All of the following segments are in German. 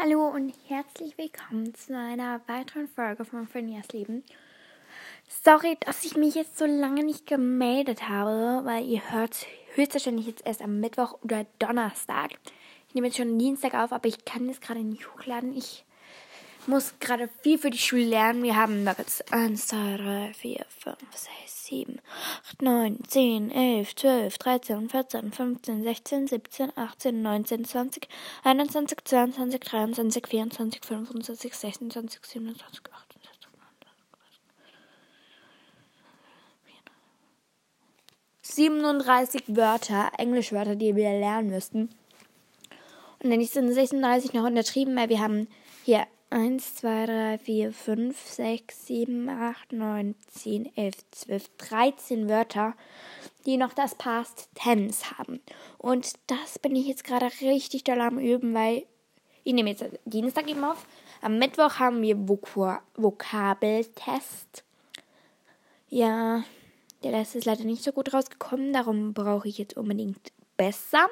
Hallo und herzlich willkommen zu einer weiteren Folge von Finias Leben. Sorry, dass ich mich jetzt so lange nicht gemeldet habe, weil ihr hört höchstwahrscheinlich jetzt erst am Mittwoch oder Donnerstag. Ich nehme jetzt schon Dienstag auf, aber ich kann es gerade nicht hochladen. Ich muss gerade viel für die Schule lernen. Wir haben Nuggets 1, 2, 3, 4, 5, 6, 7, 8, 9, 10, 11, 12, 13, 14, 15, 16, 17, 18, 19, 20, 21, 22, 23, 24, 25, 26, 27, 28, 37 Wörter, Englischwörter, die wir lernen müssten. Und dann sind 36 noch untertrieben, weil wir haben hier 1, 2, 3, 4, 5, 6, 7, 8, 9, 10, 11, 12, 13 Wörter, die noch das Past Tense haben. Und das bin ich jetzt gerade richtig doll am Üben, weil ich nehme jetzt Dienstag eben auf. Am Mittwoch haben wir Vok Vokabeltest. Ja, der Rest ist leider nicht so gut rausgekommen, darum brauche ich jetzt unbedingt besser.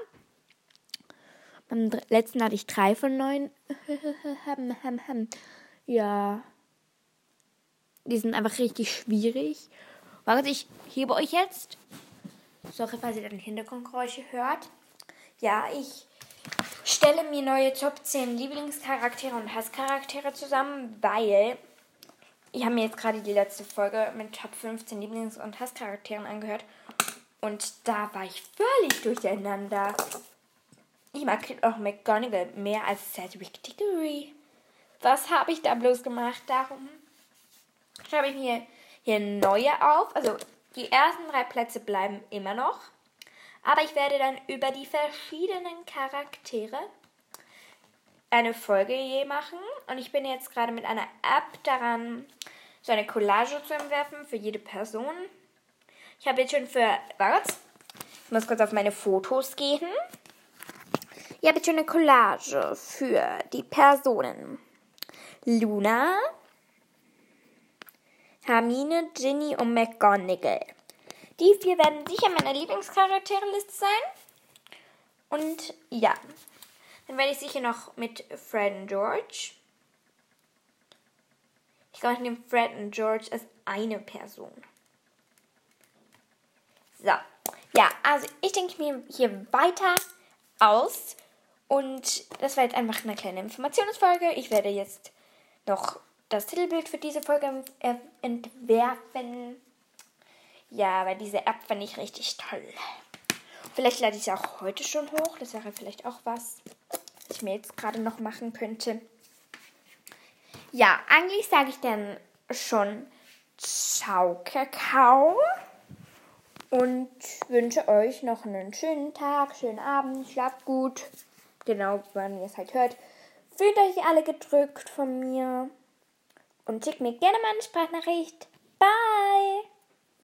Beim letzten hatte ich drei von neun. ja. Die sind einfach richtig schwierig. Warte, ich hebe euch jetzt. Sorry, falls ihr dann Hintergrundgeräusche hört. Ja, ich stelle mir neue Top 10 Lieblingscharaktere und Hasscharaktere zusammen, weil ich habe mir jetzt gerade die letzte Folge mit Top 15 Lieblings- und Hasscharakteren angehört. Und da war ich völlig durcheinander. Ich mag auch McGonagall mehr als Cedric Diggory. Was habe ich da bloß gemacht? Darum schreibe ich mir hier neue auf. Also die ersten drei Plätze bleiben immer noch. Aber ich werde dann über die verschiedenen Charaktere eine Folge je machen. Und ich bin jetzt gerade mit einer App daran, so eine Collage zu entwerfen für jede Person. Ich habe jetzt schon für. Warte. Ich muss kurz auf meine Fotos gehen. Habe jetzt schon eine Collage für die Personen. Luna, Hermine, Ginny und McGonagall. Die vier werden sicher meine Lieblingscharakterliste sein. Und ja, dann werde ich sicher noch mit Fred und George. Ich glaube, ich nehme Fred und George als eine Person. So. Ja, also ich denke mir hier weiter aus. Und das war jetzt einfach eine kleine Informationsfolge. Ich werde jetzt noch das Titelbild für diese Folge entwerfen. Ja, weil diese App fand ich richtig toll. Vielleicht lade ich sie auch heute schon hoch. Das wäre vielleicht auch was, was ich mir jetzt gerade noch machen könnte. Ja, eigentlich sage ich dann schon Ciao, Kakao. Und wünsche euch noch einen schönen Tag, schönen Abend, schlaft gut genau, wann ihr es halt hört. Fühlt euch alle gedrückt von mir und schickt mir gerne mal eine Sprachnachricht. Bye!